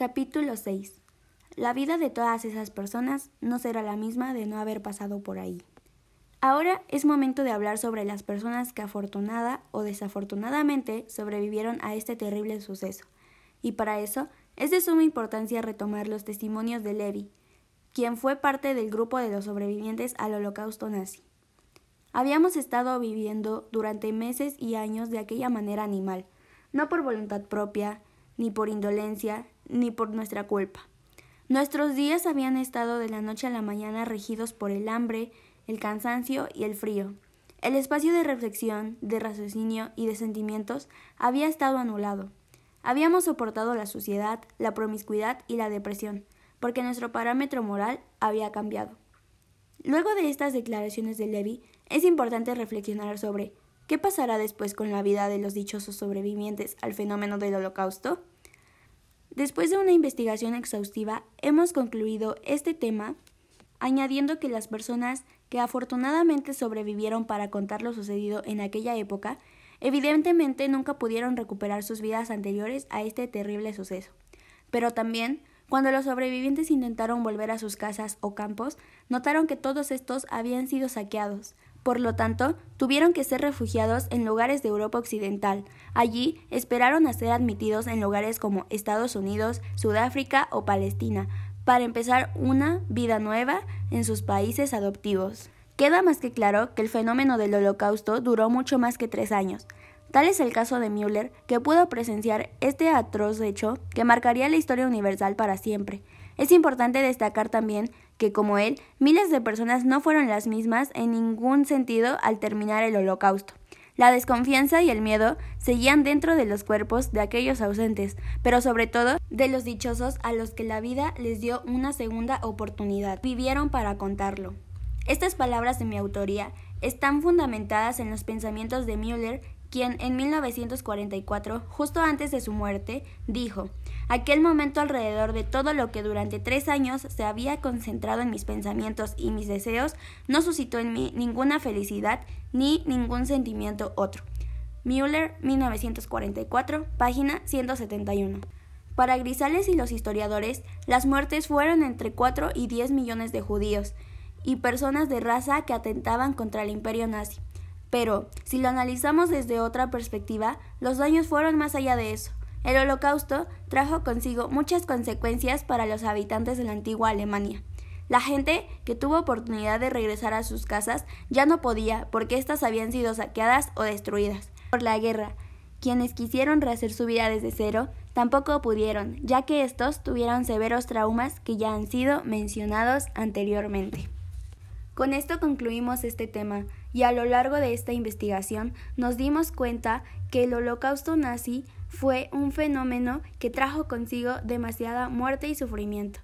Capítulo 6. La vida de todas esas personas no será la misma de no haber pasado por ahí. Ahora es momento de hablar sobre las personas que afortunada o desafortunadamente sobrevivieron a este terrible suceso. Y para eso es de suma importancia retomar los testimonios de Levi, quien fue parte del grupo de los sobrevivientes al holocausto nazi. Habíamos estado viviendo durante meses y años de aquella manera animal, no por voluntad propia, ni por indolencia, ni por nuestra culpa. Nuestros días habían estado de la noche a la mañana regidos por el hambre, el cansancio y el frío. El espacio de reflexión, de raciocinio y de sentimientos había estado anulado. Habíamos soportado la suciedad, la promiscuidad y la depresión, porque nuestro parámetro moral había cambiado. Luego de estas declaraciones de Levi, es importante reflexionar sobre ¿qué pasará después con la vida de los dichosos sobrevivientes al fenómeno del holocausto? Después de una investigación exhaustiva, hemos concluido este tema añadiendo que las personas que afortunadamente sobrevivieron para contar lo sucedido en aquella época, evidentemente nunca pudieron recuperar sus vidas anteriores a este terrible suceso. Pero también, cuando los sobrevivientes intentaron volver a sus casas o campos, notaron que todos estos habían sido saqueados, por lo tanto, tuvieron que ser refugiados en lugares de Europa Occidental. Allí esperaron a ser admitidos en lugares como Estados Unidos, Sudáfrica o Palestina, para empezar una vida nueva en sus países adoptivos. Queda más que claro que el fenómeno del holocausto duró mucho más que tres años. Tal es el caso de Müller, que pudo presenciar este atroz hecho que marcaría la historia universal para siempre. Es importante destacar también que, como él, miles de personas no fueron las mismas en ningún sentido al terminar el holocausto. La desconfianza y el miedo seguían dentro de los cuerpos de aquellos ausentes, pero sobre todo de los dichosos a los que la vida les dio una segunda oportunidad. Vivieron para contarlo. Estas palabras de mi autoría están fundamentadas en los pensamientos de Müller quien en 1944, justo antes de su muerte, dijo Aquel momento alrededor de todo lo que durante tres años se había concentrado en mis pensamientos y mis deseos no suscitó en mí ninguna felicidad ni ningún sentimiento otro. Müller, 1944, página 171. Para Grisales y los historiadores, las muertes fueron entre 4 y 10 millones de judíos y personas de raza que atentaban contra el imperio nazi. Pero, si lo analizamos desde otra perspectiva, los daños fueron más allá de eso. El holocausto trajo consigo muchas consecuencias para los habitantes de la antigua Alemania. La gente que tuvo oportunidad de regresar a sus casas ya no podía porque éstas habían sido saqueadas o destruidas por la guerra. Quienes quisieron rehacer su vida desde cero tampoco pudieron, ya que estos tuvieron severos traumas que ya han sido mencionados anteriormente. Con esto concluimos este tema y a lo largo de esta investigación nos dimos cuenta que el holocausto nazi fue un fenómeno que trajo consigo demasiada muerte y sufrimiento.